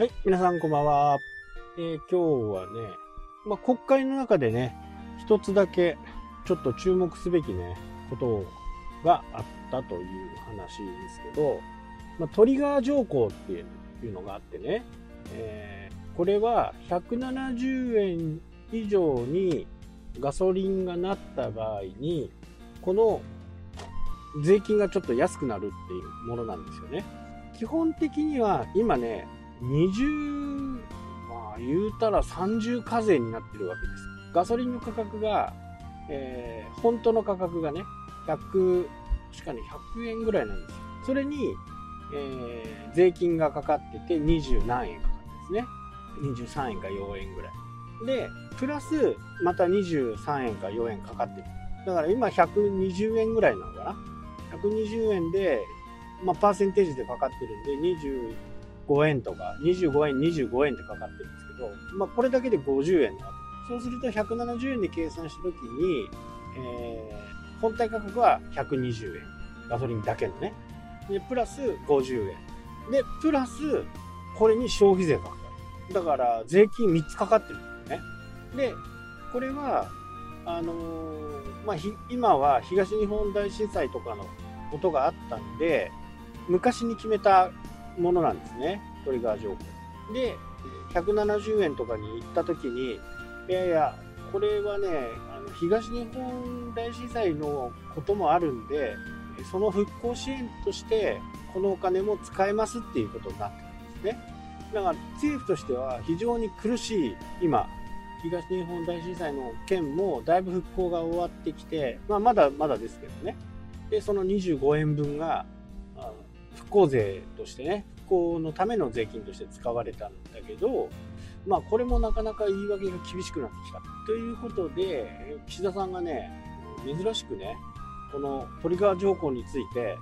はい、皆さんこんばんは。えー今日はね、まあ、国会の中でね、一つだけちょっと注目すべきね、ことがあったという話ですけど、まあ、トリガー条項っていうのがあってね、えーこれは170円以上にガソリンがなった場合に、この税金がちょっと安くなるっていうものなんですよね。基本的には今ね、20、まあ言うたら30課税になってるわけです。ガソリンの価格が、えー本当の価格がね、100、確かに100円ぐらいなんですよ。それに、えー税金がかかってて20何円かかってですね。23円か4円ぐらい。で、プラスまた23円か4円かかってる。だから今120円ぐらいなのかな。120円で、まあ、パーセンテージでかかってるんで、5円とか、25円、25円ってかかってるんですけど、まあ、これだけで50円なわけ。そうすると170円で計算したときに、えー本体価格は120円。ガソリンだけのね。で、プラス50円。で、プラス、これに消費税がかかる。だから、税金3つかかってるんですよね。で、これは、あのーまあ、今は東日本大震災とかのことがあったんで、昔に決めたものなんですね、トリガー条項。で、170円とかに行った時に、いやいや、これはね、あの東日本大震災のこともあるんで、その復興支援として、このお金も使えますっていうことになってるんですね。だから政府としては非常に苦しい今、東日本大震災の件もだいぶ復興が終わってきて、まあ、まだまだですけどね。で、その25円分が、復興税としてね、復興のための税金として使われたんだけど、まあ、これもなかなか言い訳が厳しくなってきた。ということで、岸田さんがね、珍しくね、このトリガー条項について、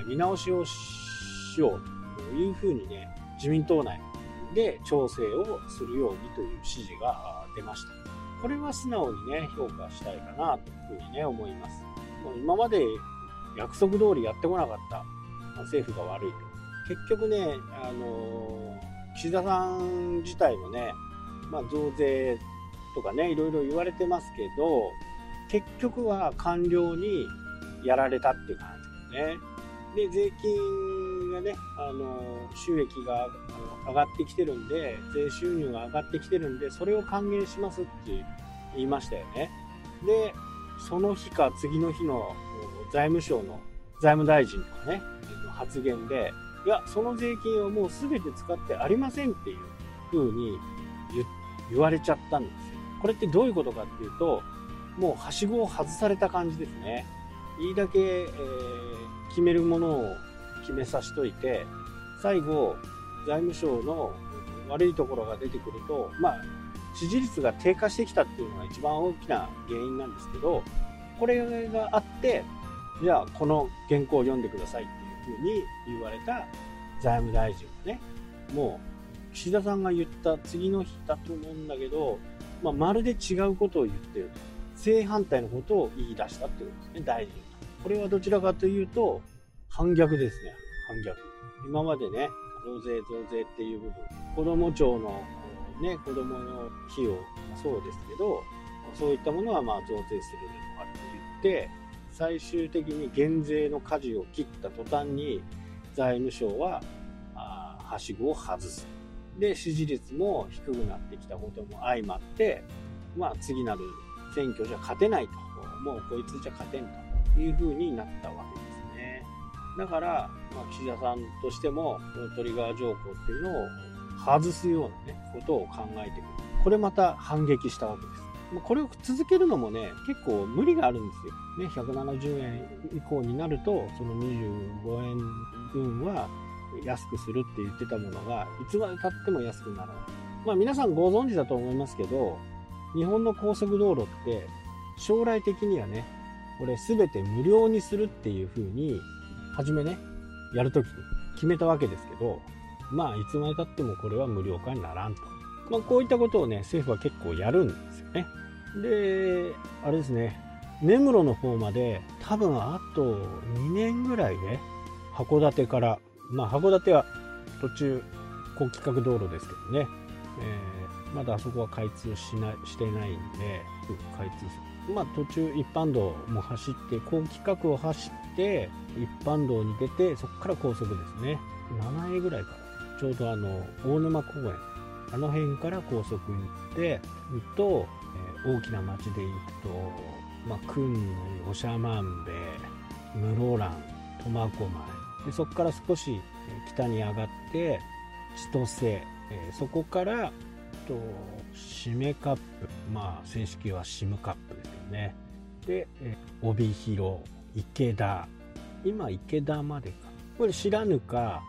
え見直しをしようというふうにね、自民党内で調整をするようにという指示が出ました。これは素直にね、評価したいかなというふうにね、思います。もう今まで約束通りやってこなかった政府が悪いと。結局ね、あの岸田さん自体もね、まあ、増税とかね、いろいろ言われてますけど、結局は官僚にやられたっていう感じですね。で、税金がね、あの収益が上がってきてるんで、税収入が上がってきてるんで、それを還元しますって言いましたよね。で、その日か次の日の財務省の財務大臣とかね、発言で、いや、その税金はもう全て使ってありませんっていう風に言言われちゃったんですよ。これってどういうことかっていうと、もうはしごを外された感じですね。いいだけ、えー決めるものを決めさしといて、最後、財務省の悪いところが出てくると、まあ、支持率が低下してきたっていうのが一番大きな原因なんですけど、これがあって、じゃあこの原稿を読んでくださいってふうに言われた財務大臣がね、もう岸田さんが言った次の日だと思うんだけど、まあ、まるで違うことを言ってる。正反対のことを言い出したってことですね、大臣が。これはどちらかというと、反逆ですね、反逆。今までね、増税増税っていう部分、子ども庁のね、子どもの費用もそうですけど、そういったものはまあ増税するとかって言って、最終的に減税の舵を切った途端に、財務省は、はしごを外す。で、支持率も低くなってきたことも相まって、まあ次なる選挙じゃ勝てないと。もうこいつじゃ勝てんという風になったわけですね。だから、まあ、岸田さんとしても、このトリガー条項っていうのを外すようなね、ことを考えてくる。これまた反撃したわけです。これを続けるのもね、結構無理があるんですよ。ね、170円以降になると、その25円分は安くするって言ってたものが、いつまで経っても安くならない。まあ皆さんご存知だと思いますけど、日本の高速道路って、将来的にはね、これ全て無料にするっていう風に、初めね、やるときに決めたわけですけど、まあいつまで経ってもこれは無料化にならんと。まあこういったことをね、政府は結構やるんですよね。で、あれですね、根室の方まで多分あと2年ぐらいで函館から、まあ函館は途中高規格道路ですけどね、えー、まだあそこは開通しなしてないんで開通する。まあ途中一般道も走って高規格を走って一般道に出てそこから高速ですね。7 A ぐらいからちょうどあの大沼公園あの辺から高速に行ってと、えー、大きな町で行くと、まあ、訓練長万部室蘭苫小牧でそこから少し北に上がって千歳、えー、そこからと締めカップまあ正式はシムカップですよね。で、えー、帯広池田今池田までか。これ知らぬか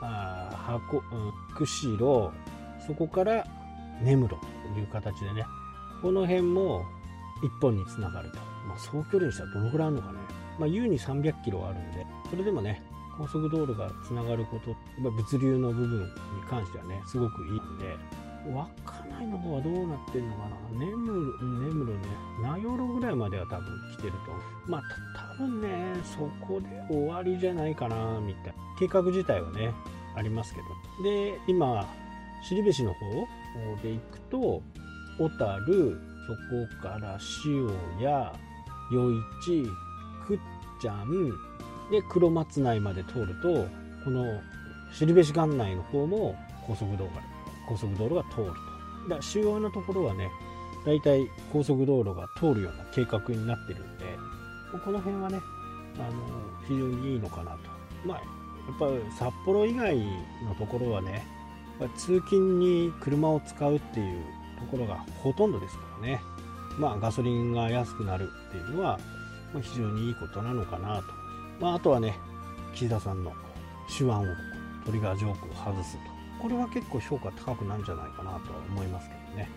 あ箱、うん、釧路そこから根室という形でねこの辺も一本につながると、まあ、総距離にしたらどのくらいあるのかね、まあ、優に300キロあるんでそれでもね高速道路がつながることま物流の部分に関してはねすごくいいんで稚内の方はどうなってんのかな。根室根室ね名寄ぐらいまでは多分来てると。まあ多分ねそこで終わりじゃないかなみたいな。計画自体はねありますけど。で今後部市の方で行くと小樽そこから塩谷余市くっちゃんで黒松内まで通るとこの後市関内の方も高速道路が高速道路が通ると。だ主要なところはね大体高速道路が通るような計画になってるんでこの辺はねあの非常にいいのかなと。まあやっぱ札幌以外のところはね通勤に車を使うっていうところがほとんどですからね。まあガソリンが安くなるっていうのは非常にいいことなのかなと、まあ、あとはね岸田さんの手腕王国トリガージョークを外すと。これは結構評価高くなるんじゃないかなとは思いますけどね。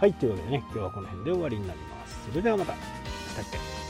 はいというわけでね今日はこの辺で終わりになります。それではまた。したっけ